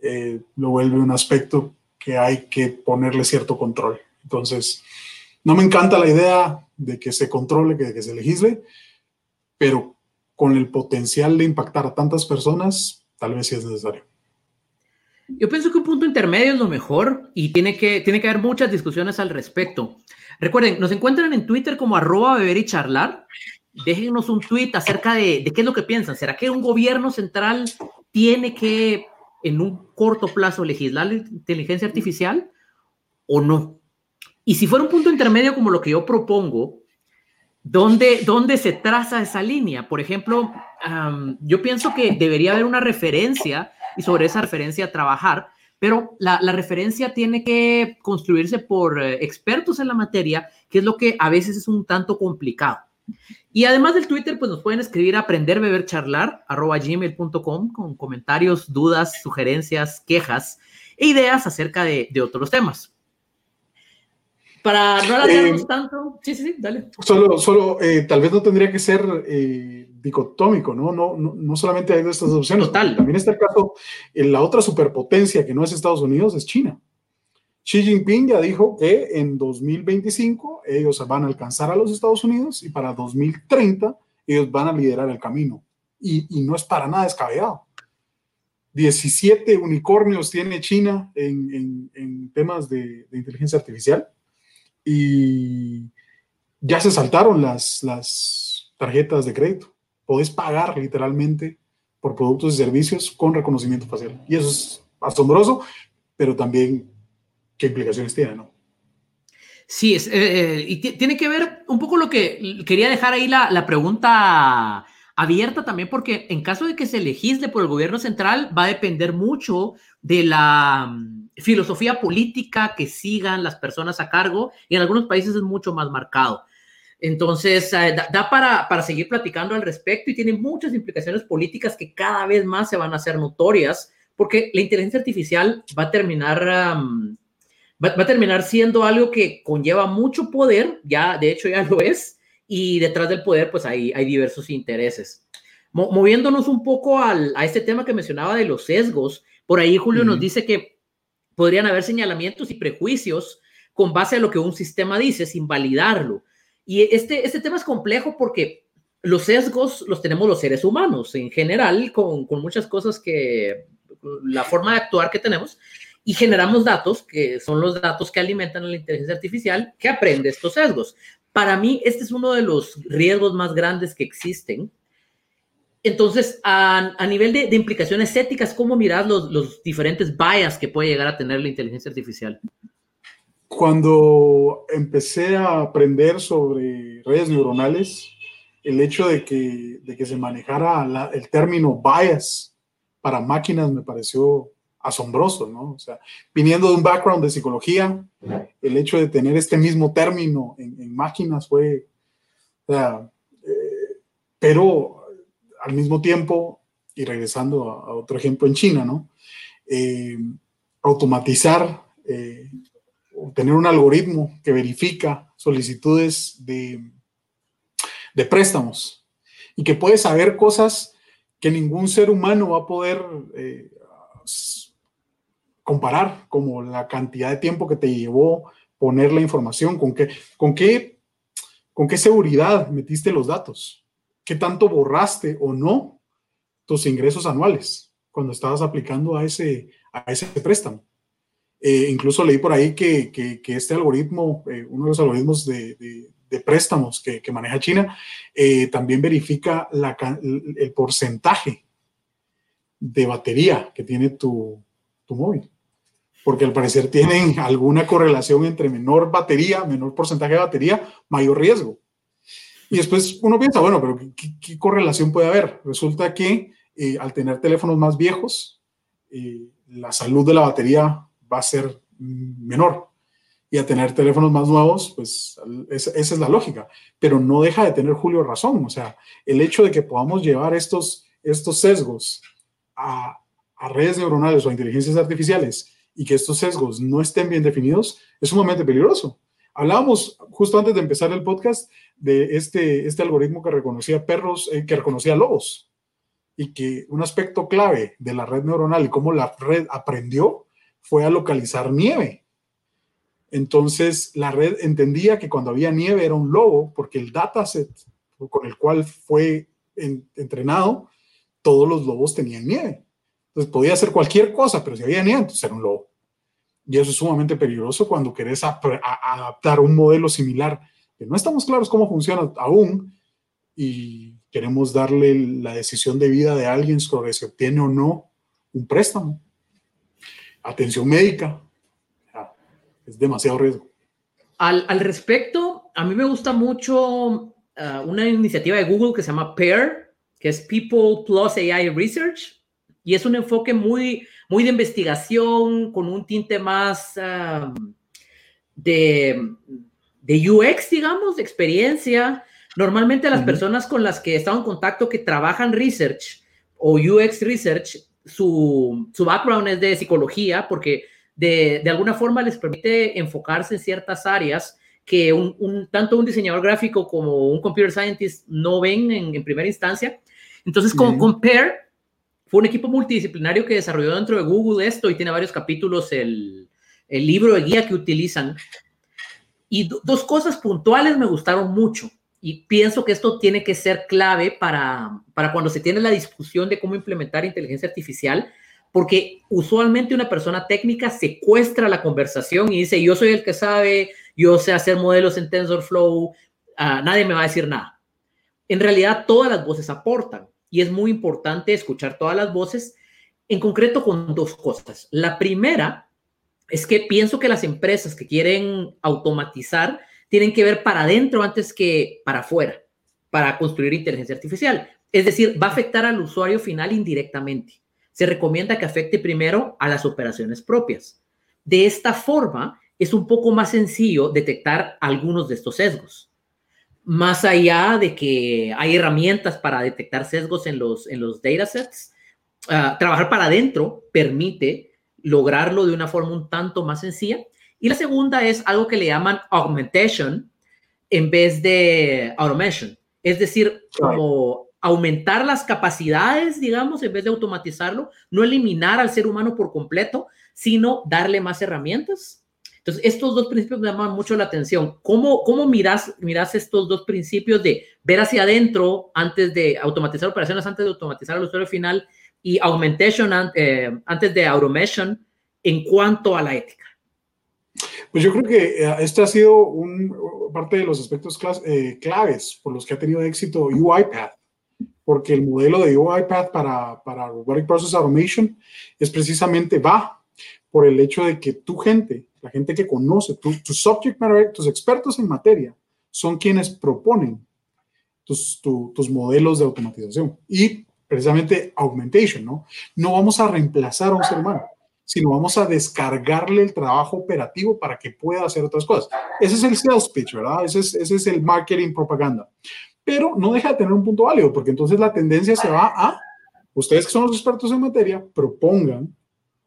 eh, lo vuelve un aspecto que hay que ponerle cierto control. Entonces, no me encanta la idea de que se controle, de que se legisle, pero con el potencial de impactar a tantas personas, tal vez sí es necesario. Yo pienso que un punto intermedio es lo mejor y tiene que, tiene que haber muchas discusiones al respecto. Recuerden, nos encuentran en Twitter como arroba beber y charlar. Déjenos un tweet acerca de, qué es lo que piensan. ¿Será que un gobierno central tiene que en un corto plazo legislar la inteligencia artificial o no? Y si fuera un punto intermedio como lo que yo propongo, ¿dónde, dónde se traza esa línea? Por ejemplo, yo pienso que debería haber una referencia y sobre esa referencia trabajar pero la, referencia tiene que construirse por eh, expertos en la materia, que es lo que a veces es un tanto complicado. Y además del Twitter, pues nos pueden escribir a aprender, beber, charlar, arroba gmail.com con comentarios, dudas, sugerencias, quejas e ideas acerca de, otros temas. Para no alargarnos eh, tanto, sí, sí, sí, dale. Solo, solo eh, tal vez no tendría que ser dicotómico, ¿no? No, no, no solamente hay de estas opciones. Total. También está el caso, en la otra superpotencia que no es Estados Unidos es China. Xi Jinping ya dijo que en 2025 ellos van a alcanzar a los Estados Unidos y para 2030 ellos van a liderar el camino. Y, no es para nada descabellado. 17 unicornios tiene China en, temas de, inteligencia artificial y ya se saltaron las, las tarjetas de crédito. Podés pagar literalmente por productos y servicios con reconocimiento facial. Y eso es asombroso, pero también qué implicaciones tiene, ¿no? Sí, es, eh, eh, y tiene que ver un poco lo que quería dejar ahí la, la, pregunta abierta también, porque en caso de que se legisle por el gobierno central, va a depender mucho de la mm, filosofía política que sigan las personas a cargo, y en algunos países es mucho más marcado. Entonces, eh, da, para, para, seguir platicando al respecto y tiene muchas implicaciones políticas que cada vez más se van a hacer notorias, porque la inteligencia artificial va a terminar, va, a terminar siendo algo que conlleva mucho poder, ya de hecho ya lo es, y detrás del poder pues hay, hay diversos intereses. moviéndonos un poco al, a este tema que mencionaba de los sesgos, por ahí Julio nos dice que podrían haber señalamientos y prejuicios con base a lo que un sistema dice, sin validarlo. Y este, este tema es complejo porque los sesgos los tenemos los seres humanos en general, con, con muchas cosas que, la forma de actuar que tenemos, y generamos datos, que son los datos que alimentan a la inteligencia artificial, que aprende estos sesgos. Para mí, este es uno de los riesgos más grandes que existen. Entonces, a, a nivel de, de, implicaciones éticas, ¿cómo miras los, los diferentes bias que puede llegar a tener la inteligencia artificial? Cuando empecé a aprender sobre redes neuronales, el hecho de que, de que se manejara el término bias para máquinas me pareció asombroso, ¿no? O sea, viniendo de un background de psicología, el hecho de tener este mismo término en, máquinas fue, o sea, eh, pero al mismo tiempo, y regresando a, otro ejemplo en China, ¿no? Eh, automatizar eh, tener un algoritmo que verifica solicitudes de, préstamos y que puede saber cosas que ningún ser humano va a poder eh, comparar, como la cantidad de tiempo que te llevó poner la información, con qué, con qué, con qué seguridad metiste los datos, qué tanto borraste o no tus ingresos anuales cuando estabas aplicando a ese, a ese préstamo. Eh, incluso leí por ahí que, que, este algoritmo, eh, uno de los algoritmos de, de, préstamos que, que, maneja China, eh, también verifica la, el porcentaje de batería que tiene tu, tu, móvil. Porque al parecer tienen alguna correlación entre menor batería, menor porcentaje de batería, mayor riesgo. Y después uno piensa, bueno, pero ¿qué, qué correlación puede haber? Resulta que al tener teléfonos más viejos, la salud de la batería va a ser menor. Y a tener teléfonos más nuevos, pues esa es la lógica. Pero no deja de tener Julio razón. O sea, el hecho de que podamos llevar estos, estos sesgos a, a redes neuronales o a inteligencias artificiales y que estos sesgos no estén bien definidos es sumamente peligroso. Hablábamos justo antes de empezar el podcast de este, este algoritmo que reconocía perros, eh, que reconocía lobos y que un aspecto clave de la red neuronal y cómo la red aprendió fue a localizar nieve. Entonces la red entendía que cuando había nieve era un lobo, porque el dataset con el cual fue entrenado, todos los lobos tenían nieve. Entonces podía hacer cualquier cosa, pero si había nieve, entonces era un lobo. Y eso es sumamente peligroso cuando querés adaptar un modelo similar, que no estamos claros cómo funciona aún, y queremos darle la decisión de vida de alguien sobre si obtiene o no un préstamo atención médica. es demasiado riesgo. Al, al, respecto, a mí me gusta mucho ah, una iniciativa de Google que se llama PAIR, que es People Plus AI Research, y es un enfoque muy, muy de investigación, con un tinte más de, de UX, digamos, de experiencia. Normalmente las personas con las que he estado en contacto que trabajan research o UX research su, su background es de psicología porque de, de, alguna forma les permite enfocarse en ciertas áreas que un, un, tanto un diseñador gráfico como un computer scientist no ven en, en primera instancia. Entonces, con, Pair fue un equipo multidisciplinario que desarrolló dentro de Google esto y tiene varios capítulos el, el libro de guía que utilizan. Y dos cosas puntuales me gustaron mucho y pienso que esto tiene que ser clave para, para cuando se tiene la discusión de cómo implementar inteligencia artificial, porque usualmente una persona técnica secuestra la conversación y dice, yo soy el que sabe, yo sé hacer modelos en TensorFlow, uh, nadie me va a decir nada. En realidad, todas las voces aportan y es muy importante escuchar todas las voces, en concreto con dos cosas. La primera es que pienso que las empresas que quieren automatizar tienen que ver para adentro antes que para afuera, para construir inteligencia artificial. Es decir, va a afectar al usuario final indirectamente. Se recomienda que afecte primero a las operaciones propias. De esta forma, es un poco más sencillo detectar algunos de estos sesgos. Más allá de que hay herramientas para detectar sesgos en los, en los datasets, uh, trabajar para adentro permite lograrlo de una forma un tanto más sencilla y la segunda es algo que le llaman augmentation en vez de automation. Es decir, como aumentar las capacidades, digamos, en vez de automatizarlo, no eliminar al ser humano por completo, sino darle más herramientas. Entonces, estos dos principios me llaman mucho la atención. ¿Cómo, cómo miras, miras estos dos principios de ver hacia adentro antes de automatizar operaciones, antes de automatizar al usuario final y augmentation eh, antes de automation en cuanto a la ética? Pues yo creo que eh, este ha sido un, parte de los aspectos eh, claves por los que ha tenido éxito UiPath, porque el modelo de UiPath para, para Robotic Process Automation es precisamente va por el hecho de que tu gente, la gente que conoce, tus tu subject matter, tus expertos en materia, son quienes proponen tus, tus modelos de automatización y precisamente augmentation, ¿no? No vamos a reemplazar a un ser humano sino vamos a descargarle el trabajo operativo para que pueda hacer otras cosas. Ese es el sales pitch, ¿verdad? Ese es, ese es el marketing propaganda. Pero no deja de tener un punto válido, porque entonces la tendencia se va a, ustedes que son los expertos en materia, propongan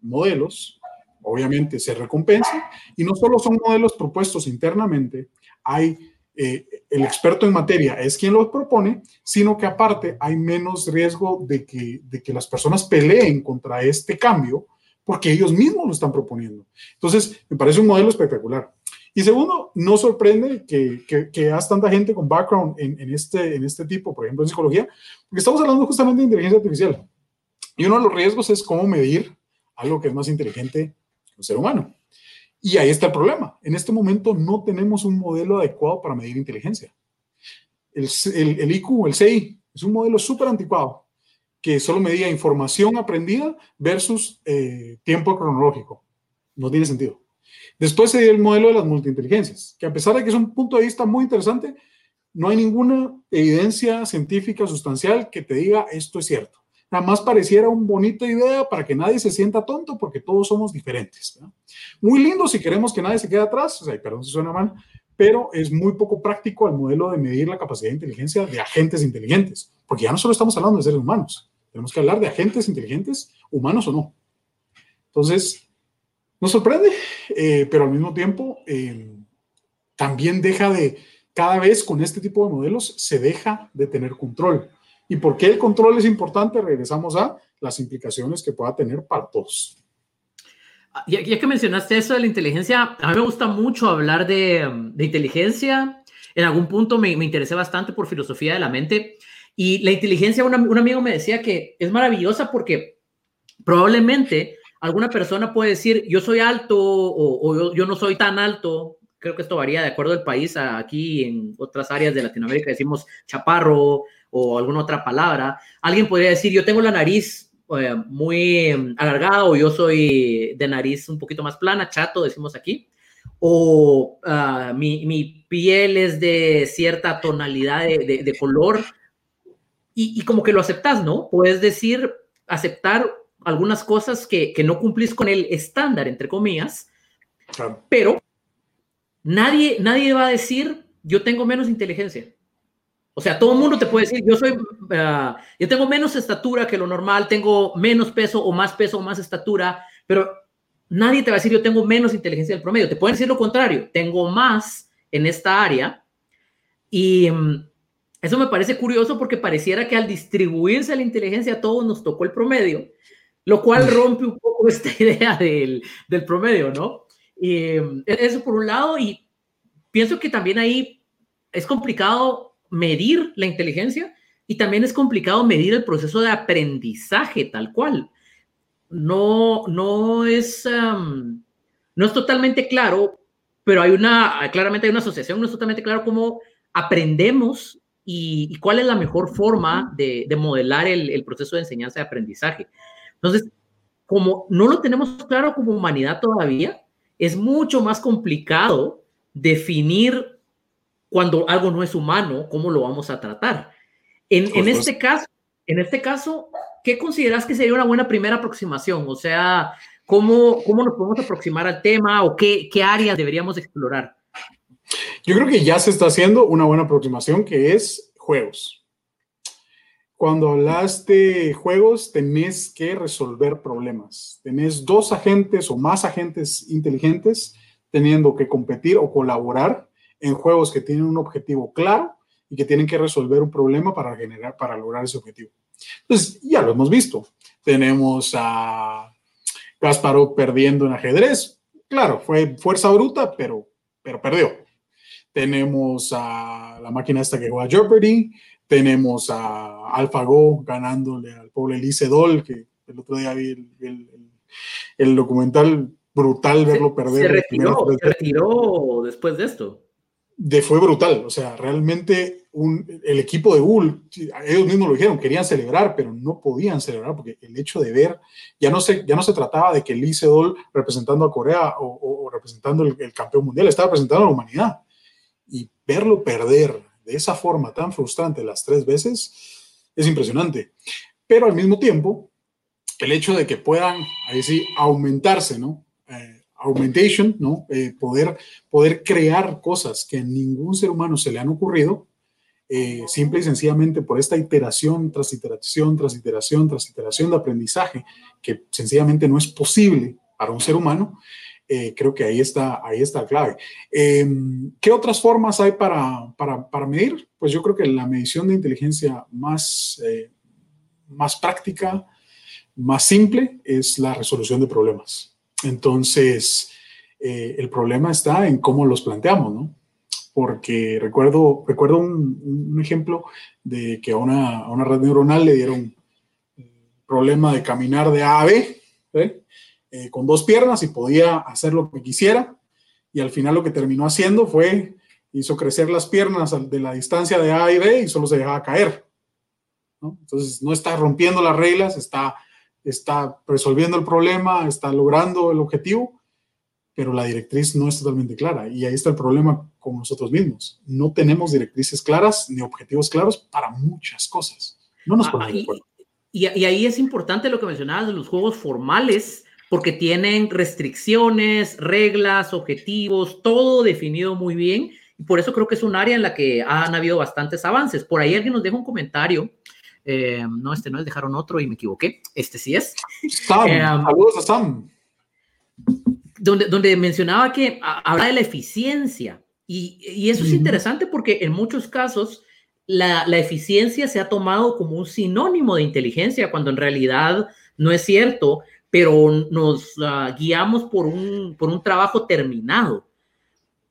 modelos, obviamente se recompensa, y no solo son modelos propuestos internamente, hay eh, el experto en materia es quien los propone, sino que aparte hay menos riesgo de que, de que las personas peleen contra este cambio porque ellos mismos lo están proponiendo. Entonces, me parece un modelo espectacular. Y segundo, no sorprende que, que, haya tanta gente con background este, en este tipo, por ejemplo, en psicología, porque estamos hablando justamente de inteligencia artificial. Y uno de los riesgos es cómo medir algo que es más inteligente que un ser humano. Y ahí está el problema. En este momento no tenemos un modelo adecuado para medir inteligencia. El, el, el IQ, el CI, es un modelo súper anticuado que solo medía información aprendida versus eh, tiempo cronológico. No tiene sentido. Después se dio el modelo de las multiinteligencias, que a pesar de que es un punto de vista muy interesante, no hay ninguna evidencia científica sustancial que te diga esto es cierto. Nada más pareciera una bonita idea para que nadie se sienta tonto porque todos somos diferentes. Muy lindo si queremos que nadie se quede atrás, o sea, perdón si suena mal, pero es muy poco práctico el modelo de medir la capacidad de inteligencia de agentes inteligentes, porque ya no solo estamos hablando de seres humanos, tenemos que hablar de agentes inteligentes, humanos o no. Entonces, nos sorprende, eh, pero al mismo tiempo eh, también deja de, cada vez con este tipo de modelos, se deja de tener control. ¿Y por qué el control es importante? Regresamos a las implicaciones que pueda tener para todos. Ya, que mencionaste eso de la inteligencia, a mí me gusta mucho hablar de, de inteligencia. En algún punto me, me interesé bastante por filosofía de la mente. Y la inteligencia, un, amigo me decía que es maravillosa porque probablemente alguna persona puede decir, yo soy alto o, yo, no soy tan alto. Creo que esto varía de acuerdo al país. Aquí en otras áreas de Latinoamérica decimos chaparro o alguna otra palabra. Alguien podría decir, yo tengo la nariz eh, muy alargada o yo soy de nariz un poquito más plana, chato, decimos aquí. O ah, mi, mi, piel es de cierta tonalidad de, de color y, como que lo aceptas, ¿no? Puedes decir, aceptar algunas cosas que, que no cumplís con el estándar, entre comillas, pero nadie, nadie va a decir, yo tengo menos inteligencia. O sea, todo el mundo te puede decir, yo soy, uh, yo tengo menos estatura que lo normal, tengo menos peso o más peso o más estatura, pero nadie te va a decir, yo tengo menos inteligencia del promedio. Te pueden decir lo contrario, tengo más en esta área y, mm, eso me parece curioso porque pareciera que al distribuirse la inteligencia a todos nos tocó el promedio, lo cual rompe un poco esta idea del, del promedio, ¿no? e-, eso por un lado, y pienso que también ahí es complicado medir la inteligencia y también es complicado medir el proceso de aprendizaje tal cual. No, no es, no es totalmente claro, pero hay una, claramente hay una asociación, no es totalmente claro cómo aprendemos y, cuál es la mejor forma de, modelar el, proceso de enseñanza y aprendizaje. Entonces, como no lo tenemos claro como humanidad todavía, es mucho más complicado definir cuando algo no es humano, cómo lo vamos a tratar. En, en este caso, en este caso, ¿qué consideras que sería una buena primera aproximación? O sea, ¿cómo, cómo nos podemos aproximar al tema o qué, qué áreas deberíamos explorar? Yo creo que ya se está haciendo una buena aproximación que es juegos. Cuando hablas de juegos, tenés que resolver problemas. Tenés dos agentes o más agentes inteligentes teniendo que competir o colaborar en juegos que tienen un objetivo claro y que tienen que resolver un problema para generar, para lograr ese objetivo. Entonces, ya lo hemos visto. Tenemos a Kasparov perdiendo en ajedrez. Claro, fue fuerza bruta, pero, pero perdió. Tenemos a la máquina esta que juega Jeopardy. Tenemos a AlphaGo ganándole al pobre Elise Doll, que el otro día vi el, documental brutal verlo perder. Se retiró, se retiró después de esto. De, fue brutal, o sea, realmente el equipo de Google, ellos mismos lo dijeron, querían celebrar, pero no podían celebrar porque el hecho de ver, ya no se, ya no se trataba de que Lee Sedol representando a Corea o, representando el, el, campeón mundial, estaba representando a la humanidad y verlo perder de esa forma tan frustrante las tres veces es impresionante. Pero al mismo tiempo, el hecho de que puedan, ahí sí, aumentarse, ¿no? Eh, augmentation, ¿no? Eh, poder, poder crear cosas que a ningún ser humano se le han ocurrido, eh, simple y sencillamente por esta iteración tras iteración, tras iteración, tras iteración de aprendizaje, que sencillamente no es posible para un ser humano, eh, creo que ahí está, ahí está la clave. Em, ¿Qué otras formas hay para, para, para, medir? Pues yo creo que la medición de inteligencia más, eh, más práctica, más simple, es la resolución de problemas. Entonces, eh, el problema está en cómo los planteamos, ¿no? Porque recuerdo, recuerdo un, un ejemplo de que a una, a una red neuronal le dieron problema de caminar de A a B, ¿eh? Con dos piernas y podía hacer lo que quisiera. Y al final lo que terminó haciendo fue, hizo crecer las piernas de la distancia de A y B y solo se dejaba caer. Entonces no está rompiendo las reglas, está, está resolviendo el problema, está logrando el objetivo, pero la directriz no es totalmente clara. Y ahí está el problema con nosotros mismos. No tenemos directrices claras ni objetivos claros para muchas cosas. No nos ah, ponemos y, y, ahí es importante lo que mencionabas de los juegos formales, porque tienen restricciones, reglas, objetivos, todo definido muy bien. Y por eso creo que es un área en la que han habido bastantes avances. Por ahí alguien nos deja un comentario. Eh, no, este no es, dejaron otro y me equivoqué. Este sí es. Sam, eh, saludos a Sam. Donde, donde mencionaba que habla de la eficiencia. Y, y eso es interesante porque en muchos casos la, la, eficiencia se ha tomado como un sinónimo de inteligencia, cuando en realidad no es cierto pero nos ah, guiamos por un, por un trabajo terminado.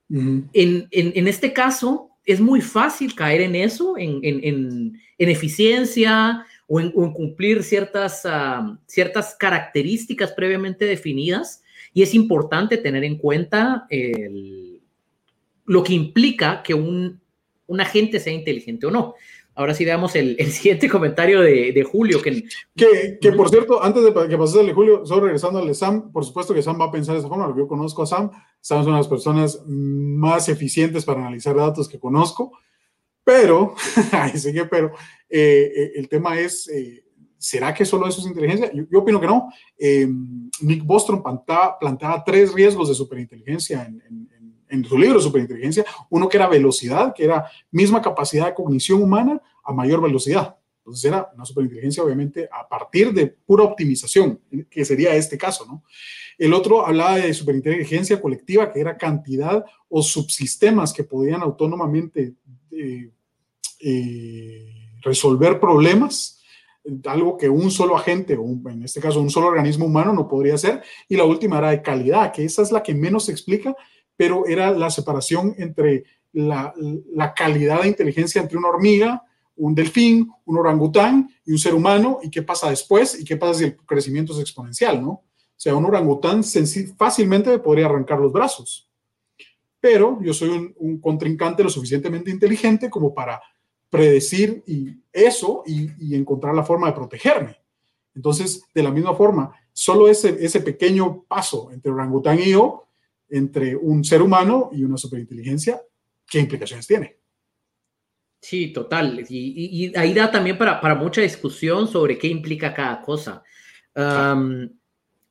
en, en, en, este caso, es muy fácil caer en eso, en, en eficiencia o en, cumplir ciertas, ah, ciertas características previamente definidas, y es importante tener en cuenta el, lo que implica que un, un agente sea inteligente o no. Ahora sí veamos el, el siguiente comentario de, de Julio. Que, que, que, por cierto, antes de que pases al Julio, solo regresando al de Sam, por supuesto que Sam va a pensar de esa forma, yo conozco a Sam, Sam es una de las personas más eficientes para analizar datos que conozco, pero, ahí sí que pero, eh, eh, el tema es, eh, ¿será que solo eso es inteligencia? Yo, opino que no. Nick Bostrom planteaba, planteaba, tres riesgos de superinteligencia en, en en su libro Superinteligencia, uno que era velocidad, que era misma capacidad de cognición humana a mayor velocidad. Entonces era una superinteligencia, obviamente, a partir de pura optimización, que sería este caso, ¿no? El otro hablaba de superinteligencia colectiva, que era cantidad o subsistemas que podían autónomamente eh, eh, resolver problemas algo que un solo agente, o en este caso un solo organismo humano, no podría hacer. Y la última era de calidad, que esa es la que menos se explica, pero era la separación entre la, calidad de inteligencia entre una hormiga, un delfín, un orangután y un ser humano, y qué pasa después, y qué pasa si el crecimiento es exponencial, ¿no? O sea, un orangután fácilmente podría arrancar los brazos, pero yo soy un, contrincante lo suficientemente inteligente como para predecir eso y, encontrar la forma de protegerme. Entonces, de la misma forma, solo ese pequeño paso entre orangután y yo, entre un ser humano y una superinteligencia, ¿qué implicaciones tiene? Sí, total. Y, ahí da también para, para, mucha discusión sobre qué implica cada cosa.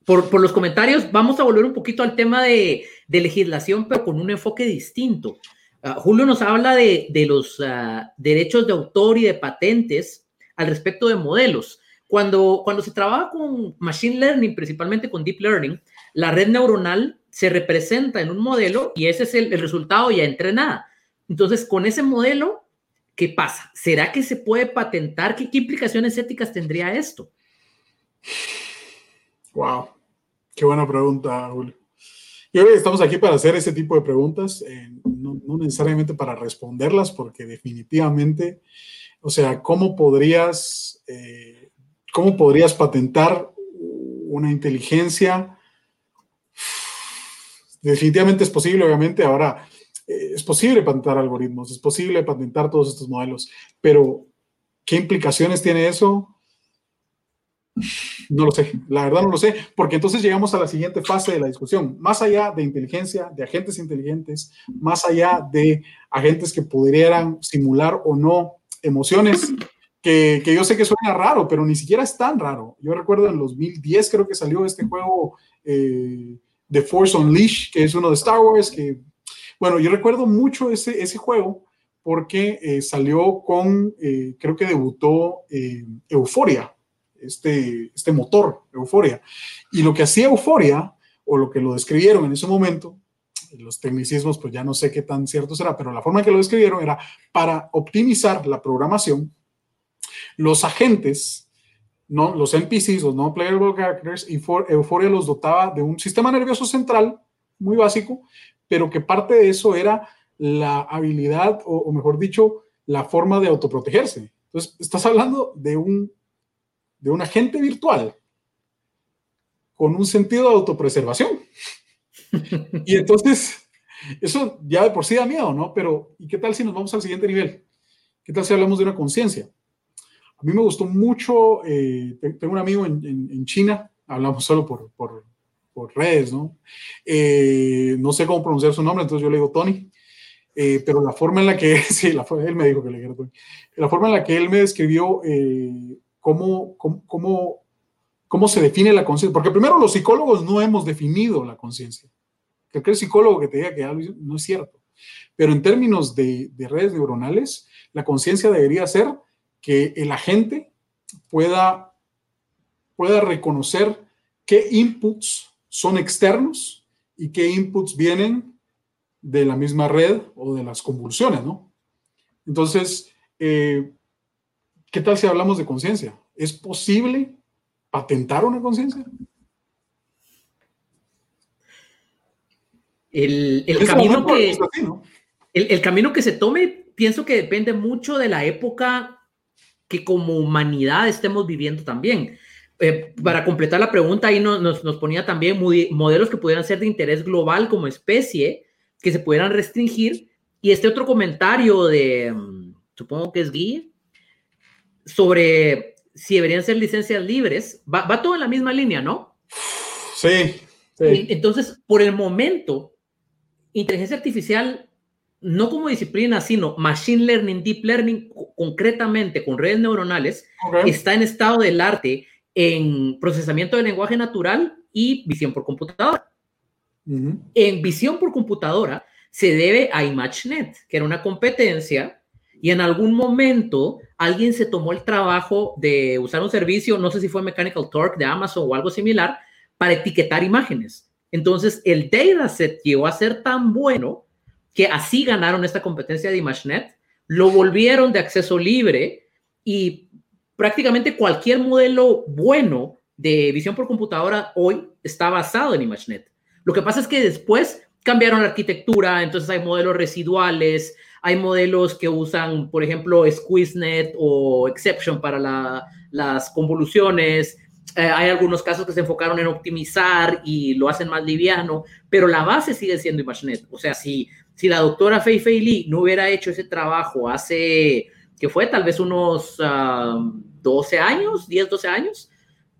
por, por, los comentarios, vamos a volver un poquito al tema de, de legislación, pero con un enfoque distinto. Ah, Julio nos habla de, los ah, derechos de autor y de patentes al respecto de modelos. Cuando, cuando se trabaja con Machine Learning, principalmente con Deep Learning, la red neuronal se representa en un modelo y ese es el, resultado ya entrenada. Entonces, con ese modelo, ¿qué pasa? ¿Será que se puede patentar? ¿Qué, implicaciones éticas tendría esto? Wow, qué buena pregunta, Julio. Yo creo estamos aquí para hacer ese tipo de preguntas, eh, no, necesariamente para responderlas, porque definitivamente, o sea, ¿cómo podrías, eh, cómo podrías patentar una inteligencia? Definitivamente es posible, obviamente. Ahora, eh, es posible patentar algoritmos, es posible patentar todos estos modelos, pero ¿qué implicaciones tiene eso? No lo sé, la verdad no lo sé, porque entonces llegamos a la siguiente fase de la discusión. Más allá de inteligencia, de agentes inteligentes, más allá de agentes que pudieran simular o no emociones, que, yo sé que suena raro, pero ni siquiera es tan raro. Yo recuerdo en 2010 creo que salió este juego eh, The Force Unleashed, que es uno de Star Wars, que, bueno, yo recuerdo mucho ese, ese juego porque eh, salió con, eh, creo que debutó Euforia este, este motor, Euforia. Y lo que hacía Euforia, o lo que lo describieron en ese momento, los tecnicismos, pues ya no sé qué tan cierto será, pero la forma en que lo describieron era para optimizar la programación, los agentes, ¿no? los NPCs, los non-playable characters, Euphoria los dotaba de un sistema nervioso central muy básico, pero que parte de eso era la habilidad, o, o mejor dicho, la forma de autoprotegerse. Entonces, estás hablando de un de un agente virtual con un sentido de autopreservación. y entonces, eso ya de por sí da miedo, ¿no? Pero, ¿y qué tal si nos vamos al siguiente nivel? ¿Qué tal si hablamos de una conciencia? A mí me gustó mucho, eh, tengo un amigo en, China, hablamos solo por, por, redes, ¿no? Eh, no sé cómo pronunciar su nombre, entonces yo le digo Tony, eh, pero la forma en la que, sí, la, él me dijo que le dijera Tony, la forma en la que él me describió cómo, cómo, cómo, se define la conciencia. Porque primero los psicólogos no hemos definido la conciencia. Que el psicólogo que te diga que algo no es cierto. Pero en términos de, de redes neuronales, la conciencia debería ser que el agente pueda, pueda reconocer qué inputs son externos y qué inputs vienen de la misma red o de las convulsiones, ¿no? Entonces, eh, ¿Qué tal si hablamos de conciencia? ¿Es posible patentar una conciencia? El, camino que, el, camino que se tome, pienso que depende mucho de la época que como humanidad estemos viviendo también. Eh, para completar la pregunta, ahí nos, nos, ponía también modelos que pudieran ser de interés global como especie, que se pudieran restringir. Y este otro comentario de, mm, supongo que es Guy, sobre si deberían ser licencias libres, va, todo en la misma línea, ¿no? Sí, Entonces, por el momento, inteligencia artificial, no como disciplina, sino machine learning, deep learning, concretamente con redes neuronales, está en estado del arte en procesamiento de lenguaje natural y visión por computadora. En visión por computadora se debe a ImageNet, que era una competencia y en algún momento alguien se tomó el trabajo de usar un servicio, no sé si fue Mechanical Turk de Amazon o algo similar, para etiquetar imágenes. Entonces, el dataset llegó a ser tan bueno que así ganaron esta competencia de ImageNet, lo volvieron de acceso libre y prácticamente cualquier modelo bueno de visión por computadora hoy está basado en ImageNet. Lo que pasa es que después cambiaron la arquitectura, entonces hay modelos residuales, hay modelos que usan, por ejemplo, SqueezeNet o Exception para las convoluciones. Eh, hay algunos casos que se enfocaron en optimizar y lo hacen más liviano, pero la base sigue siendo ImageNet. O sea, si, si la doctora Fei Fei Li no hubiera hecho ese trabajo hace, que fue tal vez unos 12 ah, años, 10, 12 años,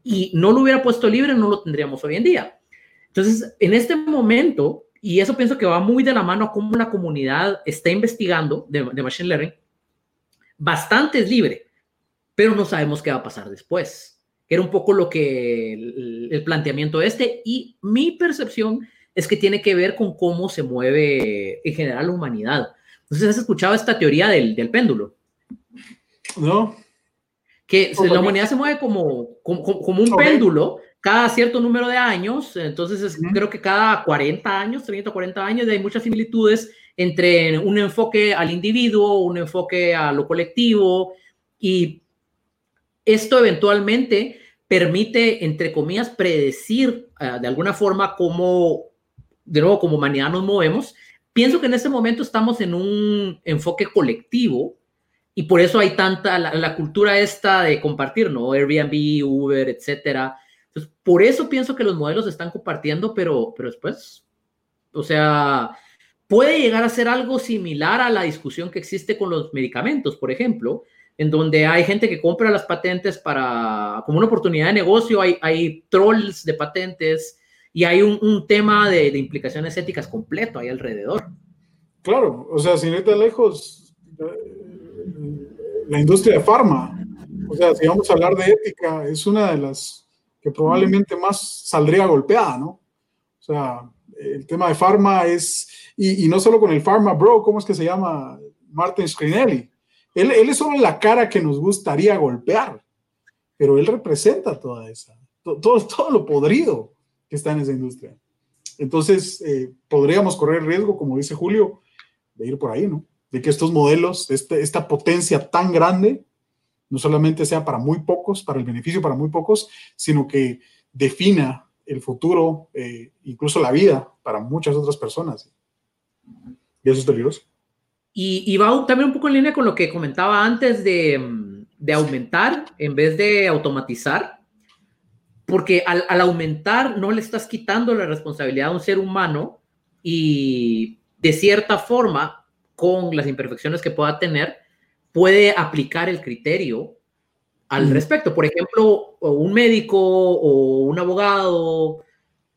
y no lo hubiera puesto libre, no lo tendríamos hoy en día. Entonces, en este momento, y eso pienso que va muy de la mano a cómo la comunidad está investigando de, Machine Learning. Bastante es libre, pero no sabemos qué va a pasar después. Era un poco lo que el, planteamiento este y mi percepción es que tiene que ver con cómo se mueve en general la humanidad. Entonces, ¿has escuchado esta teoría del, del péndulo? No. Que la humanidad se mueve como, como, como un péndulo cada cierto número de años, entonces creo que cada 40 años, 30 o 40 años, hay muchas similitudes entre un enfoque al individuo, un enfoque a lo colectivo, y esto eventualmente permite, entre comillas, predecir ah, de alguna forma cómo, de nuevo, como humanidad nos movemos. Pienso que en este momento estamos en un enfoque colectivo y por eso hay tanta la, la cultura esta de compartir, ¿no? Airbnb, Uber, etcétera entonces, por eso pienso que los modelos están compartiendo, pero, pero después, o sea, puede llegar a ser algo similar a la discusión que existe con los medicamentos, por ejemplo, en donde hay gente que compra las patentes para, como una oportunidad de negocio, hay, hay trolls de patentes y hay un, un tema de, de, implicaciones éticas completo ahí alrededor. Claro, o sea, sin irte lejos, la industria de farma, o sea, si vamos a hablar de ética, es una de las que probablemente más saldría golpeada, ¿no? O sea, el tema de Pharma es, y, no solo con el Pharma Bro, ¿cómo es que se llama? Martin Scrinelli. Él, él es solo la cara que nos gustaría golpear, pero él representa toda esa, todo, todo lo podrido que está en esa industria. Entonces, eh, podríamos correr riesgo, como dice Julio, de ir por ahí, ¿no? De que estos modelos, este, esta potencia tan grande, no solamente sea para muy pocos, para el beneficio para muy pocos, sino que defina el futuro, eh, incluso la vida para muchas otras personas. Y eso es peligroso. Y, va también un poco en línea con lo que comentaba antes de, de aumentar en vez de automatizar, porque al, al, aumentar no le estás quitando la responsabilidad a un ser humano y de cierta forma, con las imperfecciones que pueda tener, puede aplicar el criterio al respecto. Por ejemplo, un médico o un abogado,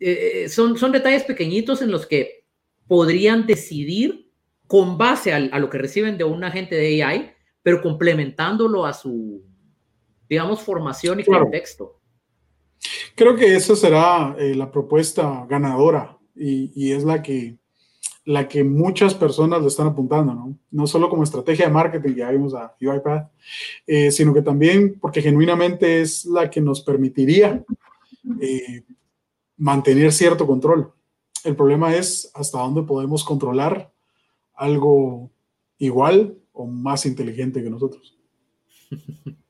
eh, eh, son, son detalles pequeñitos en los que podrían decidir con base a, lo que reciben de un agente de AI, pero complementándolo a su, digamos, formación y contexto. Creo que esa será eh, la propuesta ganadora y, y, es la que la que muchas personas le están apuntando, ¿no? No solo como estrategia de marketing, ya vimos a UiPath, eh, sino que también porque genuinamente es la que nos permitiría eh, mantener cierto control. El problema es hasta dónde podemos controlar algo igual o más inteligente que nosotros.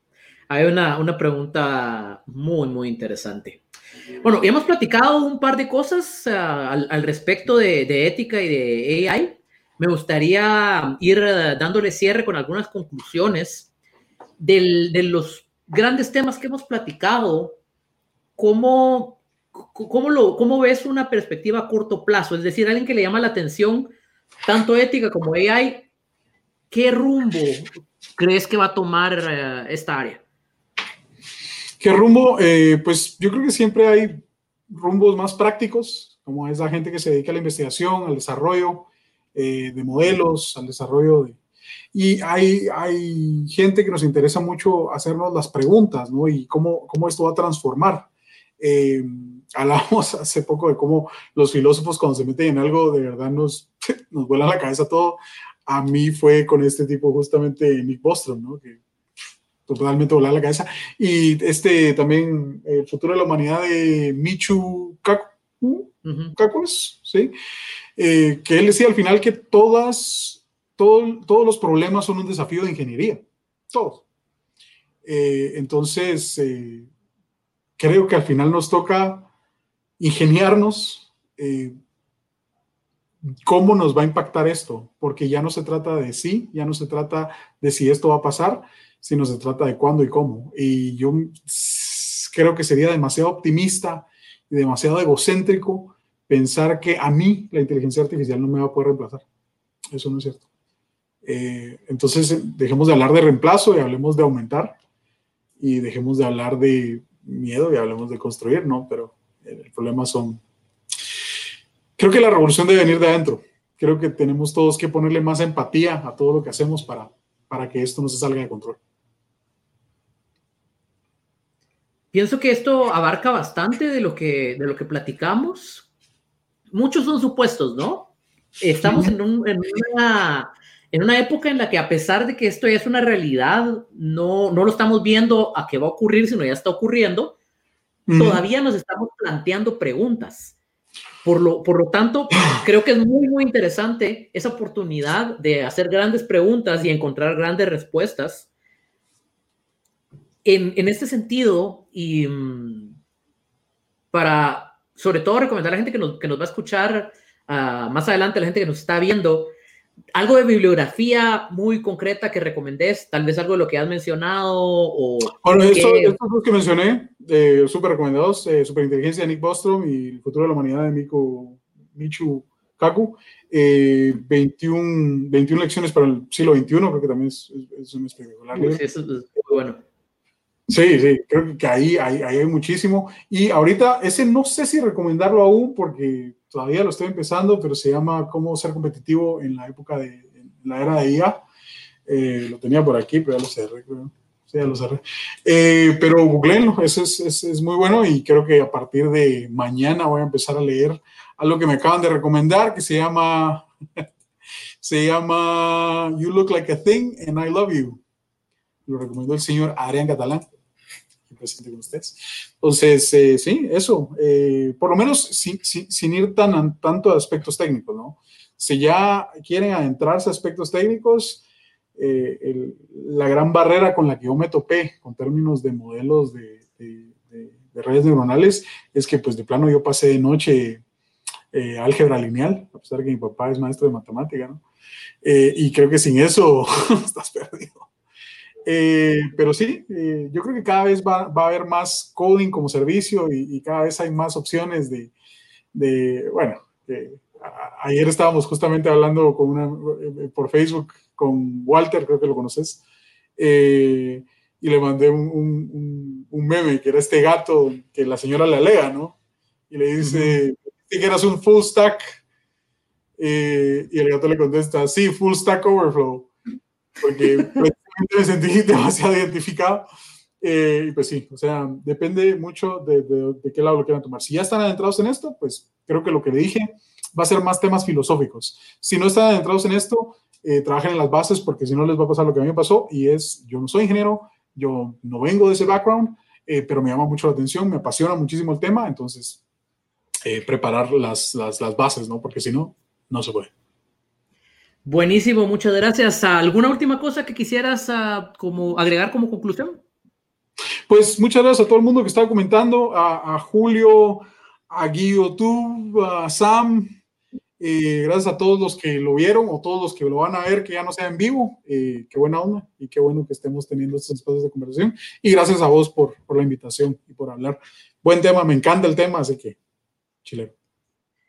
Hay una, una pregunta muy, muy interesante. Bueno, hemos platicado un par de cosas uh, al, al, respecto de, de, ética y de AI. Me gustaría ir uh, dándole cierre con algunas conclusiones del, de los grandes temas que hemos platicado. ¿Cómo, cómo, lo, ¿Cómo ves una perspectiva a corto plazo? Es decir, alguien que le llama la atención tanto ética como AI, ¿qué rumbo crees que va a tomar uh, esta área? ¿Qué rumbo? Eh, pues yo creo que siempre hay rumbos más prácticos, como es la gente que se dedica a la investigación, al desarrollo eh, de modelos, al desarrollo de... Y hay, hay gente que nos interesa mucho hacernos las preguntas, ¿no? Y cómo, cómo esto va a transformar. Eh, hablamos hace poco de cómo los filósofos cuando se meten en algo de verdad nos, nos vuelan la cabeza todo. A mí fue con este tipo justamente Nick Bostrom, ¿no? Totalmente volar la cabeza. Y este también, el futuro de la humanidad de Michu Kaku, ¿sí? Eh, que él decía al final que todas, todo, todos los problemas son un desafío de ingeniería, todos. Eh, entonces, eh, creo que al final nos toca ingeniarnos eh, cómo nos va a impactar esto, porque ya no se trata de sí, ya no se trata de si esto va a pasar, sino se trata de cuándo y cómo. Y yo creo que sería demasiado optimista y demasiado egocéntrico pensar que a mí la inteligencia artificial no me va a poder reemplazar. Eso no es cierto. Eh, entonces, dejemos de hablar de reemplazo y hablemos de aumentar y dejemos de hablar de miedo y hablemos de construir, ¿no? Pero el problema son... Creo que la revolución debe venir de adentro. Creo que tenemos todos que ponerle más empatía a todo lo que hacemos para, para que esto no se salga de control. Pienso que esto abarca bastante de lo que, de lo que platicamos. Muchos son supuestos, ¿no? Estamos en, en una en una época en la que a pesar de que esto ya es una realidad, no, no lo estamos viendo a qué va a ocurrir, sino ya está ocurriendo, todavía nos estamos planteando preguntas. Por lo, por lo tanto, creo que es muy, muy interesante esa oportunidad de hacer grandes preguntas y encontrar grandes respuestas. En, en este sentido, y mm, para sobre todo recomendar a la gente que nos, que nos va a escuchar uh, más adelante, a la gente que nos está viendo, algo de bibliografía muy concreta que recomendés, tal vez algo de lo que has mencionado o... Bueno, estos, dos que mencioné, eh, súper recomendados, eh, Superinteligencia de Nick Bostrom y El futuro de la humanidad de Miko, Michu Kaku, eh, 21, 21 lecciones para el siglo XXI, creo que también es, es un espectacular. Sí, eso es muy bueno. Sí, sí, creo que ahí, hay muchísimo. Y ahorita, ese no sé si recomendarlo aún porque todavía lo estoy empezando, pero se llama Cómo ser competitivo en la época de la era de IA. Eh, lo tenía por aquí, pero ya lo cerré, ya lo cerré. Eh, pero googleenlo, eso es, es, es, muy bueno y creo que a partir de mañana voy a empezar a leer algo que me acaban de recomendar que se llama, se llama You Look Like a Thing and I Love You. Lo recomendó el señor Adrián Catalán presente con ustedes. Entonces, eh, sí, eso, eh, por lo menos sin, sin, sin, ir tan tanto a aspectos técnicos, ¿no? Si ya quieren adentrarse a aspectos técnicos, eh, el, la gran barrera con la que yo me topé con términos de modelos de, de, de, de redes neuronales es que pues de plano yo pasé de noche eh, álgebra lineal, a pesar de que mi papá es maestro de matemática, ¿no? Eh, y creo que sin eso estás perdido. Eh, pero sí, eh, yo creo que cada vez va, va, a haber más coding como servicio y, y cada vez hay más opciones de, de bueno, eh, ayer estábamos justamente hablando con una, eh, por Facebook con Walter, creo que lo conoces, eh, y le mandé un, un, un, meme que era este gato que la señora le alega, ¿no? Y le dice, que eras un full stack, y el gato le contesta, sí, full stack overflow, porque... Me sentí demasiado identificado. Eh, y pues sí, o sea, depende mucho de, de, de, qué lado lo quieran tomar. Si ya están adentrados en esto, pues creo que lo que le dije va a ser más temas filosóficos. Si no están adentrados en esto, eh, trabajen en las bases porque si no les va a pasar lo que a mí me pasó y es, yo no soy ingeniero, yo no vengo de ese background, eh, pero me llama mucho la atención, me apasiona muchísimo el tema, entonces eh, preparar las, las, las bases, ¿no? Porque si no, no se puede. Buenísimo, muchas gracias. ¿Alguna última cosa que quisieras uh, como agregar como conclusión? Pues muchas gracias a todo el mundo que estaba comentando, a, Julio, a Guido, a Sam, eh, gracias a todos los que lo vieron o todos los que lo van a ver que ya no sea en vivo. Eh, qué buena onda y qué bueno que estemos teniendo estos espacios de conversación. Y gracias a vos por, por la invitación y por hablar. Buen tema, me encanta el tema, así que chileno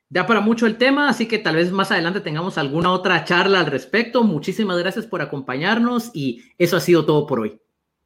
da para mucho el tema, así que tal vez más adelante tengamos alguna otra charla al respecto. Muchísimas gracias por acompañarnos y eso ha sido todo por hoy.